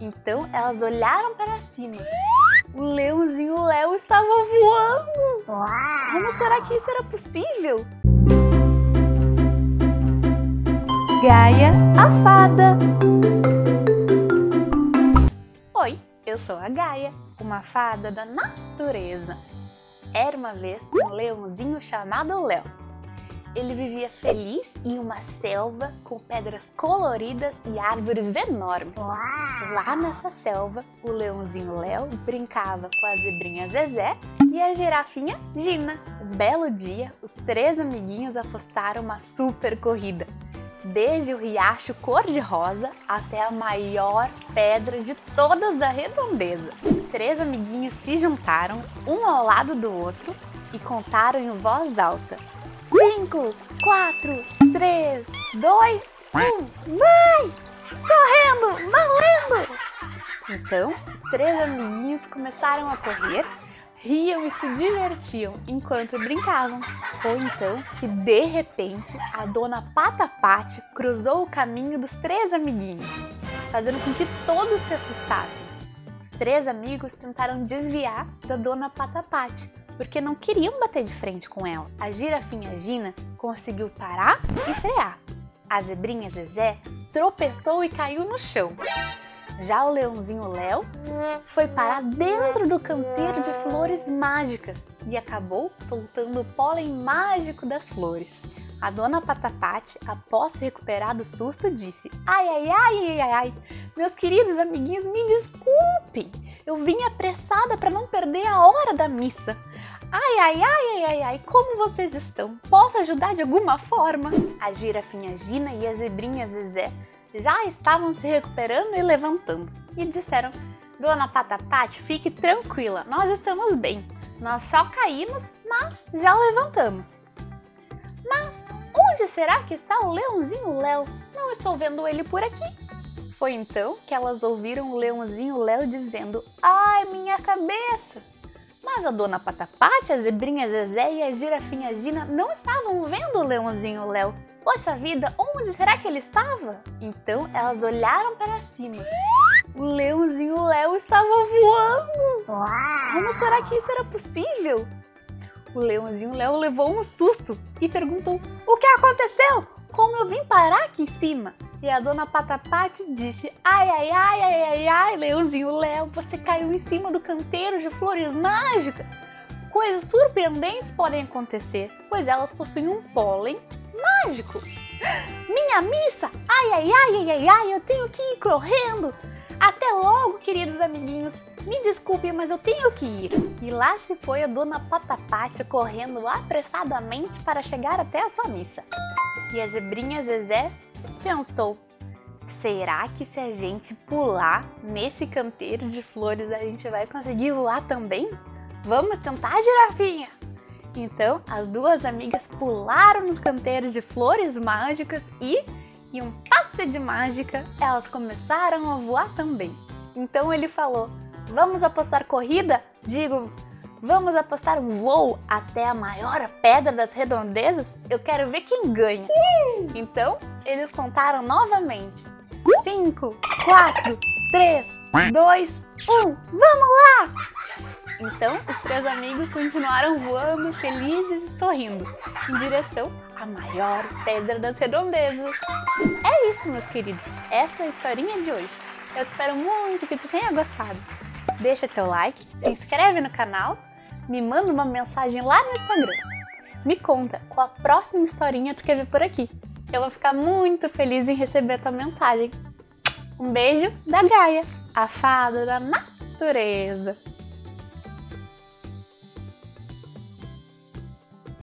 Então elas olharam para cima. O leãozinho Léo estava voando! Como será que isso era possível? Gaia, a fada! Oi, eu sou a Gaia, uma fada da natureza. Era uma vez um leãozinho chamado Léo ele vivia feliz em uma selva com pedras coloridas e árvores enormes. Lá nessa selva, o leãozinho Léo brincava com a zebrinha Zezé e a girafinha Gina. Um belo dia, os três amiguinhos apostaram uma super corrida. Desde o riacho cor-de-rosa até a maior pedra de todas da redondeza. Os três amiguinhos se juntaram, um ao lado do outro, e contaram em voz alta: 5, 4, 3, 2, 1, vai! Correndo, valendo! Então, os três amiguinhos começaram a correr, riam e se divertiam enquanto brincavam. Foi então que, de repente, a dona Patapate cruzou o caminho dos três amiguinhos, fazendo com que todos se assustassem. Os três amigos tentaram desviar da dona Patapate, porque não queriam bater de frente com ela. A girafinha Gina conseguiu parar e frear. A zebrinha Zezé tropeçou e caiu no chão. Já o leãozinho Léo foi parar dentro do canteiro de flores mágicas e acabou soltando o pólen mágico das flores. A dona Patapate, após se recuperar do susto, disse: Ai, ai, ai, ai, ai, meus queridos amiguinhos, me desculpem. Eu vim apressada para não perder a hora da missa. Ai, ai, ai, ai, ai, ai, como vocês estão? Posso ajudar de alguma forma? A girafinha Gina e a zebrinha Zezé já estavam se recuperando e levantando e disseram: Dona Patapate, fique tranquila, nós estamos bem. Nós só caímos, mas já levantamos. Mas onde será que está o leãozinho Léo? Não estou vendo ele por aqui. Foi então que elas ouviram o leãozinho Léo dizendo: Ai, minha cabeça! Mas a dona Patapate, a zebrinha Zezé e a girafinha Gina não estavam vendo o leãozinho Léo. Poxa vida, onde será que ele estava? Então elas olharam para cima. O leãozinho Léo estava voando! Como será que isso era possível? O leãozinho Léo levou um susto e perguntou: O que aconteceu? Como eu vim parar aqui em cima? E a dona Patapate disse: Ai, ai, ai, ai, ai, ai, Leãozinho Léo, você caiu em cima do canteiro de flores mágicas. Coisas surpreendentes podem acontecer, pois elas possuem um pólen mágico. Minha missa! Ai, ai, ai, ai, ai, ai, eu tenho que ir correndo. Até logo, queridos amiguinhos. Me desculpe, mas eu tenho que ir. E lá se foi a dona Patapate correndo apressadamente para chegar até a sua missa. E a zebrinha Zezé pensou: será que se a gente pular nesse canteiro de flores a gente vai conseguir voar também? Vamos tentar, girafinha? Então as duas amigas pularam nos canteiros de flores mágicas e, em um passe de mágica, elas começaram a voar também. Então ele falou: Vamos apostar corrida? Digo, Vamos apostar um voo até a maior pedra das redondezas? Eu quero ver quem ganha. Então, eles contaram novamente. 5, 4, 3, 2, 1, vamos lá! Então, os três amigos continuaram voando, felizes e sorrindo, em direção à maior pedra das redondezas. É isso, meus queridos. Essa é a historinha de hoje. Eu espero muito que tu tenha gostado. Deixa teu like, se inscreve no canal me manda uma mensagem lá no Instagram. Me conta qual a próxima historinha tu quer ver por aqui. Eu vou ficar muito feliz em receber tua mensagem. Um beijo da Gaia, a fada da natureza.